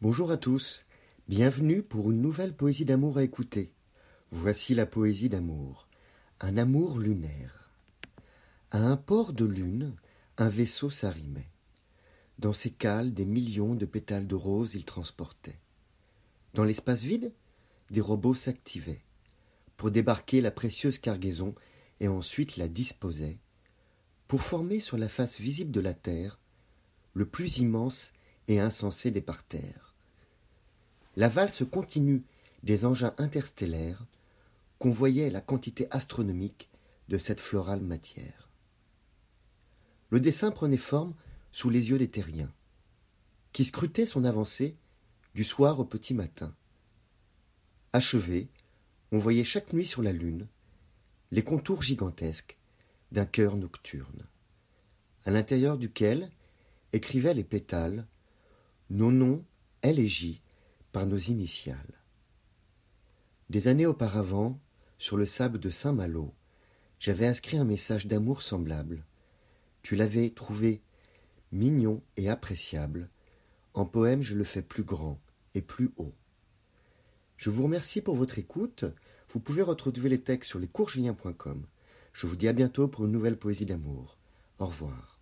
Bonjour à tous, bienvenue pour une nouvelle poésie d'amour à écouter. Voici la poésie d'amour, un amour lunaire. À un port de lune, un vaisseau s'arrimait. Dans ses cales, des millions de pétales de rose il transportait. Dans l'espace vide, des robots s'activaient pour débarquer la précieuse cargaison et ensuite la disposaient pour former sur la face visible de la Terre le plus immense et insensé des parterres la valse continue des engins interstellaires convoyait la quantité astronomique de cette florale matière. Le dessin prenait forme sous les yeux des terriens, qui scrutaient son avancée du soir au petit matin. Achevé, on voyait chaque nuit sur la lune les contours gigantesques d'un cœur nocturne, à l'intérieur duquel écrivaient les pétales nos noms élégies par nos initiales. Des années auparavant, sur le sable de Saint-Malo, j'avais inscrit un message d'amour semblable. Tu l'avais trouvé mignon et appréciable. En poème, je le fais plus grand et plus haut. Je vous remercie pour votre écoute. Vous pouvez retrouver les textes sur lescoursjulien.com. Je vous dis à bientôt pour une nouvelle poésie d'amour. Au revoir.